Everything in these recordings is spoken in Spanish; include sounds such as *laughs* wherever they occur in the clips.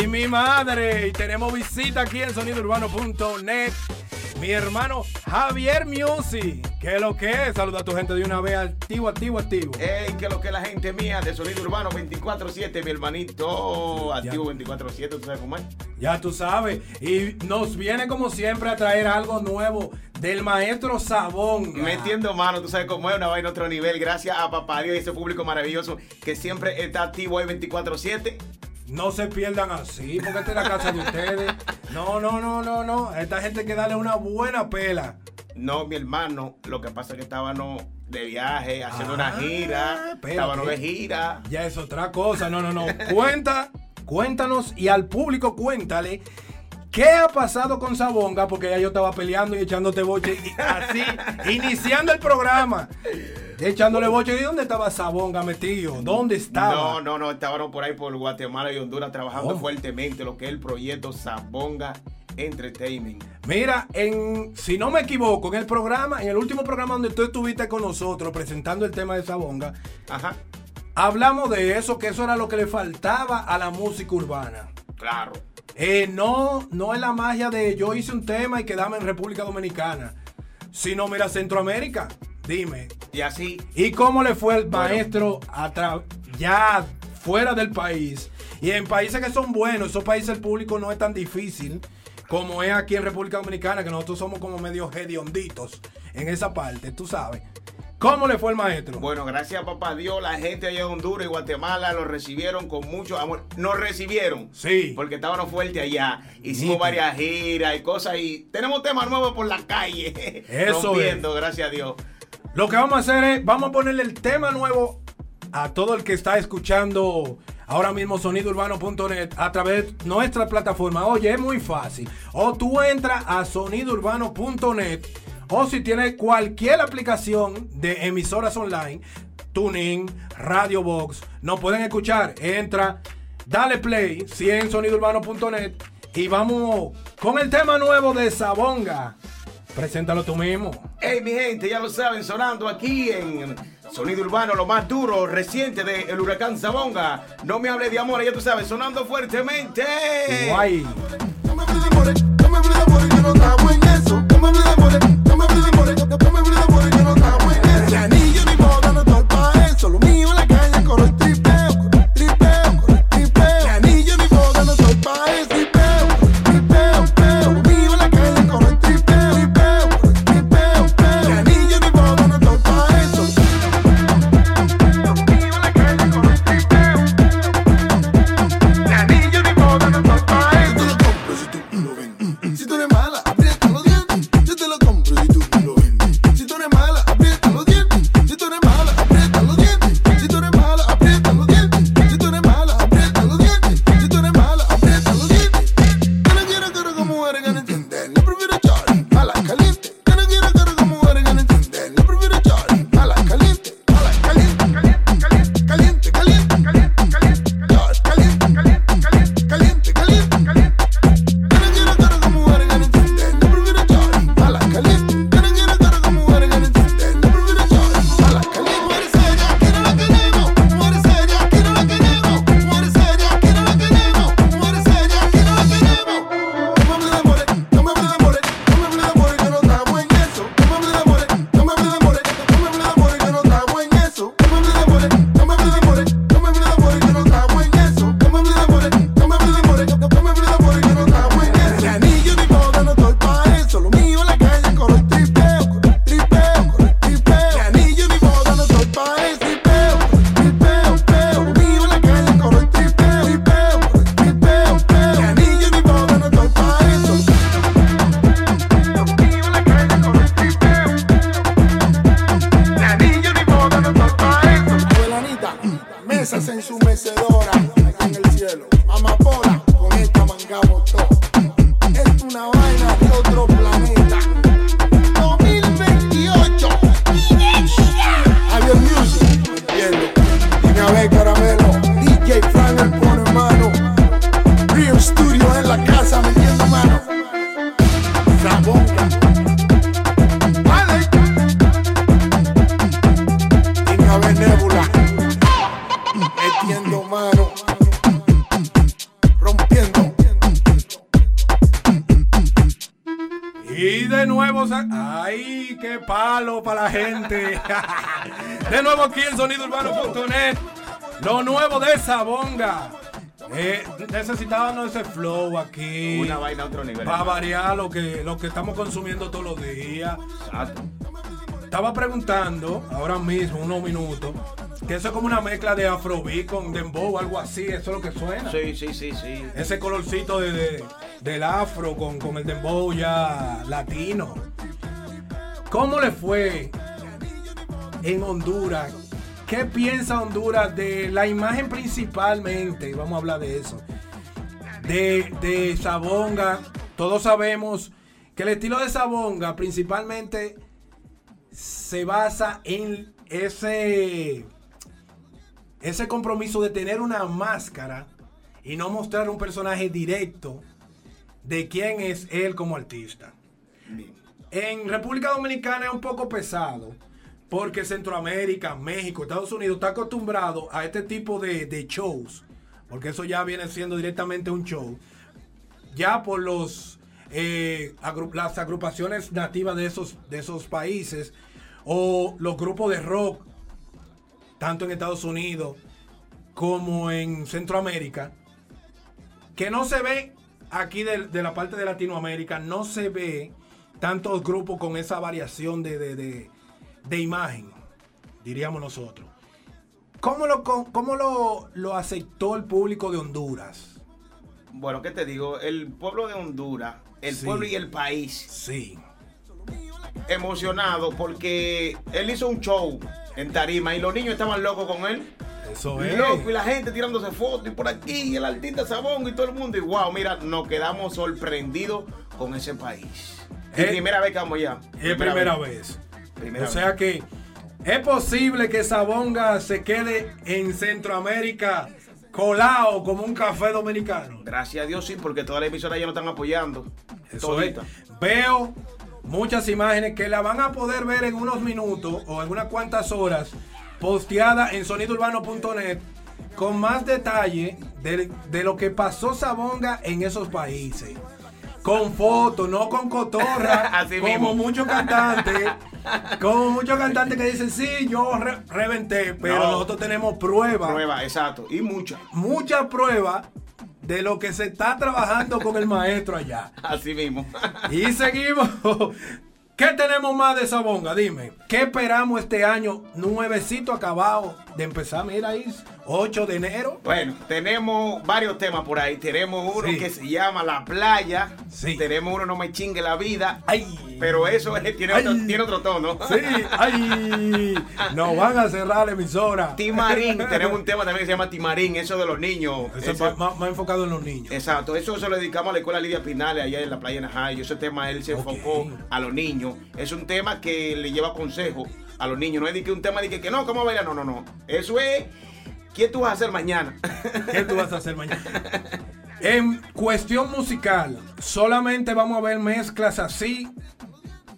Ay, mi madre. Y tenemos visita aquí en sonidourbano.net. Mi hermano Javier Music. ¿Qué lo que es? Saluda a tu gente de una vez. Activo, activo, activo. Ey, que lo que es la gente mía de Sonido Urbano 24-7, mi hermanito. Activo 24-7, ¿tú sabes cómo es? Ya tú sabes. Y nos viene como siempre a traer algo nuevo del maestro Sabón. Metiendo mano, tú sabes cómo es, una vaina otro nivel. Gracias a Papá Dios y ese público maravilloso que siempre está activo ahí 24-7. No se pierdan así, porque esta es la casa de ustedes. No, no, no, no, no. A esta gente hay que darle una buena pela. No, mi hermano, lo que pasa es que estábamos de viaje, haciendo una Ah, gira. Estábamos de gira. Ya es otra cosa. No, no, no. Cuenta, cuéntanos y al público cuéntale. ¿Qué ha pasado con Sabonga? Porque ya yo estaba peleando y echándote boche y así, iniciando el programa. Echándole boche. ¿Y dónde estaba Sabonga metido? ¿Dónde estaba? No, no, no, estábamos por ahí por Guatemala y Honduras trabajando Oh. fuertemente lo que es el proyecto Zabonga Entertainment. Mira, en, si no me equivoco, en el programa, en el último programa donde tú estuviste con nosotros presentando el tema de Sabonga, Ajá, hablamos de eso, que eso era lo que le faltaba a la música urbana. claro. Eh, no, no es la magia de yo hice un tema y quedame en República Dominicana, sino mira Centroamérica. Dime, Y así, ¿y cómo le fue el Bueno. maestro a ya fuera del país? Y en países que son buenos, esos países el público no es tan difícil como es aquí en República Dominicana, que nosotros somos como medio hedionditos en esa parte, tú sabes. ¿Cómo le fue el maestro? bueno, gracias a papá Dios, la gente allá en Honduras y Guatemala lo recibieron con mucho amor. Nos recibieron. Sí. Porque estábamos fuertes allá. Hicimos varias giras y cosas y tenemos temas nuevos por la calle. *laughs* Eso Rompiendo, gracias a Dios. Lo que vamos a hacer es, vamos a ponerle el tema nuevo a todo el que está escuchando ahora mismo sonidourbano.net a través de nuestra plataforma. Oye, es muy fácil. O tú entras a sonidourbano.net o si tienes cualquier aplicación de emisoras online, Tuning, Radio Box, nos pueden escuchar. Entra, dale play, si en sonidourbano.net y vamos con el tema nuevo de Sabonga. Preséntalo tú mismo. Hey, mi gente, ya lo saben, sonando aquí en Sonido Urbano, lo más duro, reciente del huracán Zabonga. No me hable de amor, ya tú sabes, sonando fuertemente. Guay. Para la gente! *laughs* de nuevo aquí en sonidourbano.net. Lo nuevo de Sabonga. Eh, necesitábamos ese flow aquí. Una vaina a otro nivel. Para variar lo que, lo que estamos consumiendo todos los días. Exacto. Estaba preguntando ahora mismo, unos minutos, que eso es como una mezcla de afrobeat con dembow algo así. Eso es lo que suena. Sí, sí, sí, sí. Ese colorcito de, de- del afro con, con el dembow ya latino. ¿Cómo le fue en Honduras? ¿Qué piensa Honduras de la imagen principalmente? Vamos a hablar de eso. De, de Sabonga. Todos sabemos que el estilo de Sabonga principalmente se basa en ese ese compromiso de tener una máscara y no mostrar un personaje directo de quién es él como artista. En República Dominicana es un poco pesado porque Centroamérica, México, Estados Unidos está acostumbrado a este tipo de, shows, porque eso ya viene siendo directamente un show, ya por los eh, las agrupaciones nativas de esos, de esos países o los grupos de rock, tanto en Estados Unidos como en Centroamérica, que no se ve aquí de la parte de Latinoamérica, no se ve tantos grupos con esa variación de, de- de- de imagen, diríamos nosotros. ¿Cómo lo, cómo lo, lo aceptó el público de Honduras? Bueno, ¿qué te digo? El pueblo de Honduras, el Sí. pueblo y el país, Sí, emocionado porque él hizo un show en Tarima y los niños estaban locos con él. eso es. Loco, y la gente tirándose fotos y por aquí, y el artista Sabón y todo el mundo. Y wow, mira, nos quedamos sorprendidos con ese país. Es Eh, primera vez que vamos allá. Es primera vez. Primera o sea que es posible que Sabonga se quede en Centroamérica colado como un café dominicano. Gracias a Dios, sí, porque todas las emisoras ya nos están apoyando. Eso es. Veo muchas imágenes que la van a poder ver en unos minutos o en unas cuantas horas posteada en sonidourbano.net con más detalle de, de lo que pasó Sabonga en esos países. Con fotos, no con cotorra, *laughs* Así como mismo. muchos cantantes. Como muchos cantantes que dicen, sí, yo re- reventé, pero No. nosotros tenemos pruebas Prueba, exacto. Y muchas. muchas pruebas de lo que se está trabajando con el maestro allá. *laughs* Así mismo. *laughs* Y seguimos. ¿Qué tenemos más de Sabonga? Dime. ¿Qué esperamos este año? Nuevecito acabado de empezar. Mira ahí, 8 de enero. Bueno, tenemos varios temas por ahí. Tenemos uno Sí. que se llama La Playa. Sí. Tenemos uno No me chingue la vida. ¡Ay! Pero eso es- tiene, Ay. otro, tiene otro tono. Sí, ¡ay! Nos van a cerrar la emisora. Timarín. tenemos un tema también que se llama Timarín. Eso de los niños. Eso es más, más enfocado en los niños. Exacto, eso se lo dedicamos a la escuela Lidia Pinales allá en la playa Najayo. Ese tema él se enfocó a los niños. Es un tema que le lleva consejo a los niños. No es de que un tema de que, que no, ¿cómo bailar? No, no, no. Eso es, ¿qué tú vas a hacer mañana? *laughs* ¿Qué tú vas a hacer mañana? En cuestión musical, ¿solamente vamos a ver mezclas así?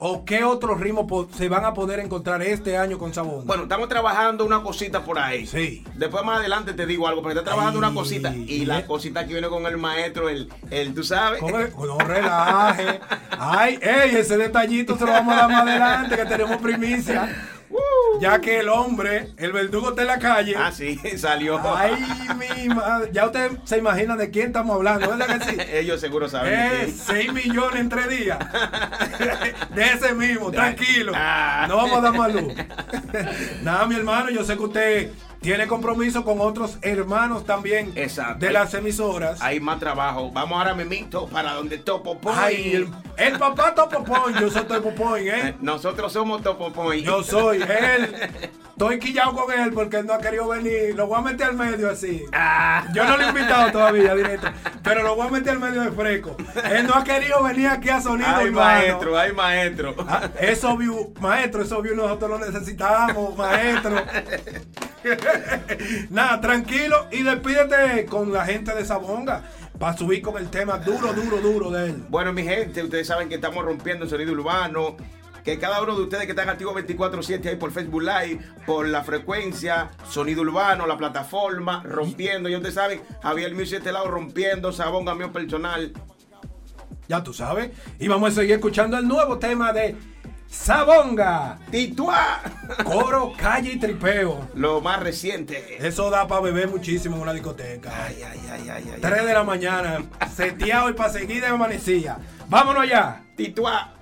¿O qué otros ritmos se van a poder encontrar este año con Sabonga? bueno, estamos trabajando una cosita por ahí. Sí. Después más adelante te digo algo, pero está trabajando Ay. una cosita. Y la cosita que viene con el maestro, el, el tú sabes. No relaje. Ay, ey, ese detallito se lo vamos a dar más adelante, que tenemos primicia. Ya que el hombre, el verdugo está en la calle. Ah, sí, *laughs* salió. Ay, mi madre. Ya usted se imagina de quién estamos hablando, ¿verdad que sí? *laughs* Ellos seguro saben. Eh, quién. 6 millones en 3 días. *laughs* De ese mismo, tranquilo. Ah. No vamos a dar más luz. Nada, mi hermano, yo sé que usted tiene compromiso con otros hermanos también Exacto. de las emisoras. Hay más trabajo. Vamos ahora mismito para donde Topo Point. Ay, el, el papá Topo Point, yo soy Topo Point, Eh, ¿eh? Nosotros somos Topo Point. Yo soy él. *laughs* Estoy quillado con él porque él no ha querido venir. Lo voy a meter al medio así. Ah. Yo no lo he invitado todavía directo, pero lo voy a meter al medio de fresco. Él no ha querido venir aquí a sonido, Ay, hermano. maestro, ay, maestro. Ah, es obvio, maestro, es obvio, nosotros lo necesitamos, maestro. *laughs* *laughs* Nada, tranquilo y despídete con la gente de Sabonga para subir con el tema duro, duro, duro de él. Bueno, mi gente, ustedes saben que estamos rompiendo el sonido urbano. Que cada uno de ustedes que están activos 24-7 ahí por Facebook Live, por la frecuencia, sonido urbano, la plataforma, rompiendo. Y ustedes saben, Javier Music de este lado rompiendo, Sabonga mío personal. Ya tú sabes. Y vamos a seguir escuchando el nuevo tema de Sabonga. Tituá. Coro, calle y tripeo. Lo más reciente. Eso da para beber muchísimo en una discoteca. Ay, ay, ay, ay, ay. 3 de la mañana, seteado y para seguir de amanecía. Vámonos allá. Tituá.